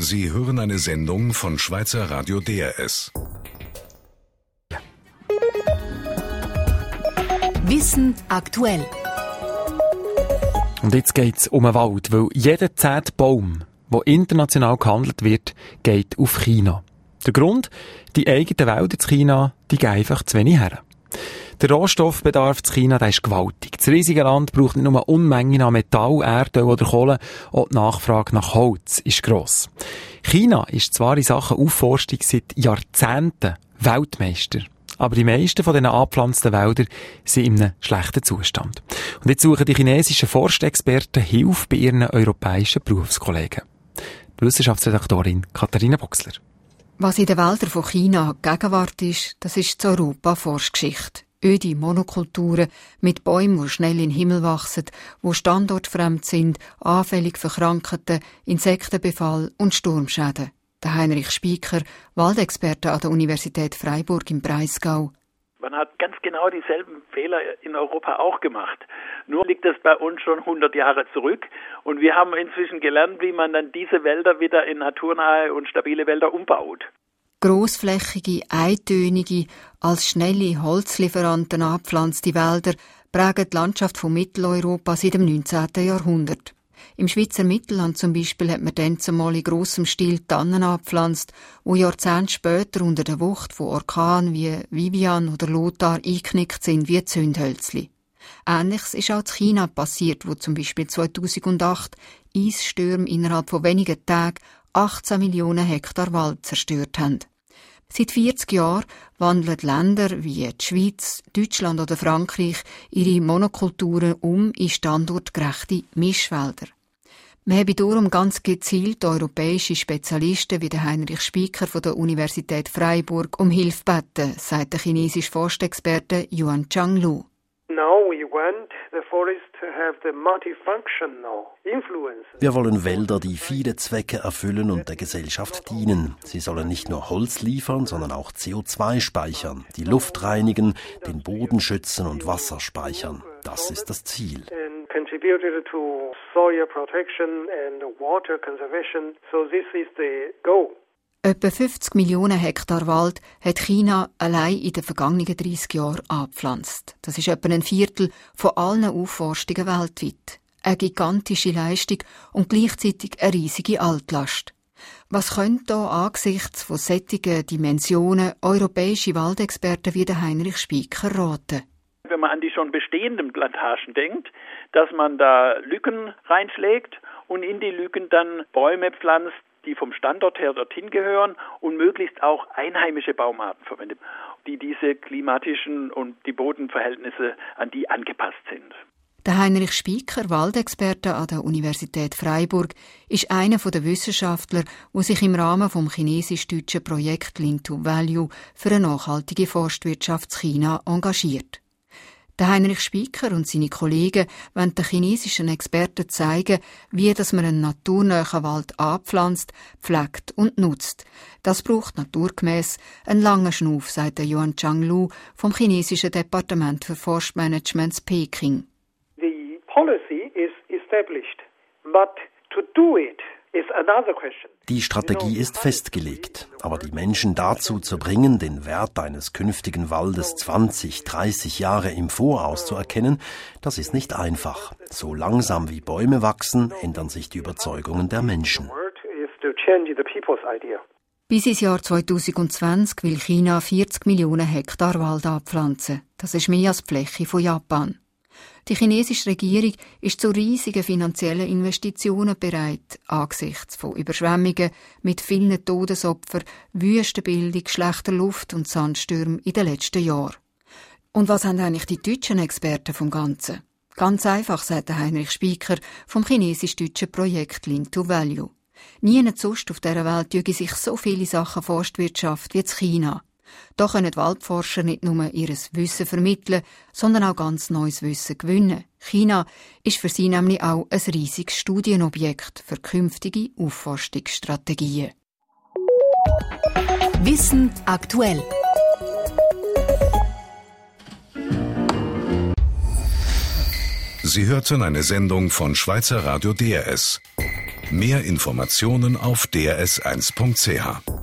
Sie hören eine Sendung von Schweizer Radio DRS. Wissen aktuell. Und jetzt geht es um den Wald, weil jeder zehnte Baum, der international gehandelt wird, geht auf China. Der Grund? Die eigenen Wälder in China, die gehen einfach zu wenig her. Der Rohstoffbedarf in China der ist gewaltig. Das riesige Land braucht nicht nur Unmengen an Metall, Erdöl oder Kohle, auch die Nachfrage nach Holz ist gross. China ist zwar in Sachen Aufforstung seit Jahrzehnten Weltmeister. Aber die meisten von diesen angepflanzten Wäldern sind in einem schlechten Zustand. Und jetzt suchen die chinesischen Forstexperten Hilfe bei ihren europäischen Berufskollegen. Die Wissenschaftsredaktorin Katharina Boxler. Was in den Wäldern von China Gegenwart ist, das ist zu Europa Forschgeschichte öde Monokulturen mit Bäumen, die schnell in den Himmel wachsen, wo standortfremd sind, anfällig für Krankheiten, Insektenbefall und Sturmschäden. Der Heinrich Spieker, Waldexperte an der Universität Freiburg im Breisgau. Man hat ganz genau dieselben Fehler in Europa auch gemacht. Nur liegt das bei uns schon 100 Jahre zurück. Und wir haben inzwischen gelernt, wie man dann diese Wälder wieder in naturnahe und stabile Wälder umbaut grossflächige, eintönige, als schnelle Holzlieferanten abpflanzte Wälder prägen die Landschaft von Mitteleuropa seit dem 19. Jahrhundert. Im Schweizer Mittelland zum Beispiel hat man dann zumal in grossem Stil Tannen abpflanzt, wo Jahrzehnte später unter der Wucht von Orkanen wie Vivian oder Lothar eingeknickt sind wie Zündhölzli. Ähnliches ist auch in China passiert, wo zum Beispiel 2008 Eisstürme innerhalb von wenigen Tagen 18 Millionen Hektar Wald zerstört haben. Seit 40 Jahren wandeln Länder wie die Schweiz, Deutschland oder Frankreich ihre Monokulturen um in standortgerechte Mischwälder. Wir haben darum ganz gezielt europäische Spezialisten wie der Heinrich Spieker von der Universität Freiburg um Hilfe gebeten, sagt der chinesische Forstexperte Yuan Changlu. Wir wollen Wälder, die viele Zwecke erfüllen und der Gesellschaft dienen. Sie sollen nicht nur Holz liefern, sondern auch CO2 speichern, die Luft reinigen, den Boden schützen und Wasser speichern. Das ist das Ziel. Contributed to soil protection and water conservation. So this is the goal. Etwa 50 Millionen Hektar Wald hat China allein in den vergangenen 30 Jahren angepflanzt. Das ist etwa ein Viertel von allen Aufforstungen weltweit. Eine gigantische Leistung und gleichzeitig eine riesige Altlast. Was könnte da angesichts von sättigen Dimensionen europäische Waldexperten wie der Heinrich Spieker raten? Wenn man an die schon bestehenden Plantagen denkt, dass man da Lücken reinschlägt und in die Lücken dann Bäume pflanzt, die vom Standort her dorthin gehören und möglichst auch einheimische Baumarten verwendet, die diese klimatischen und die Bodenverhältnisse an die angepasst sind. Der Heinrich Spieker, Waldexperte an der Universität Freiburg, ist einer der Wissenschaftler, der sich im Rahmen vom chinesisch-deutschen Projekt Link to Value für eine nachhaltige Forstwirtschaft China engagiert. Der Heinrich Spieker und seine Kollegen wollen den chinesischen Experten zeigen, wie dass man einen naturnahen Wald anpflanzt, pflegt und nutzt. Das braucht naturgemäß einen langen Schnuff, sagt der Yuan Changlu vom chinesischen Departement für Forstmanagement Peking. The policy is established, but to do it die Strategie ist festgelegt, aber die Menschen dazu zu bringen, den Wert eines künftigen Waldes 20, 30 Jahre im Voraus zu erkennen, das ist nicht einfach. So langsam wie Bäume wachsen, ändern sich die Überzeugungen der Menschen. Bis ins Jahr 2020 will China 40 Millionen Hektar Wald abpflanzen. Das ist mehr als die Fläche von Japan. Die chinesische Regierung ist zu riesigen finanziellen Investitionen bereit, angesichts von Überschwemmungen mit vielen Todesopfern, Wüstenbildung, schlechter Luft und Sandstürmen in den letzten Jahren. Und was haben eigentlich die deutschen Experten vom Ganzen? Ganz einfach, sagt Heinrich Spieker vom chinesisch-deutschen Projekt Link to Value. Nie sonst auf dieser Welt tüge sich so viele Sachen Forstwirtschaft wie in China. Da können Waldforscher nicht nur ihr Wissen vermitteln, sondern auch ganz neues Wissen gewinnen. China ist für sie nämlich auch ein riesiges Studienobjekt für künftige Aufforstungsstrategien. Wissen aktuell. Sie hörten eine Sendung von Schweizer Radio DRS. Mehr Informationen auf drs1.ch.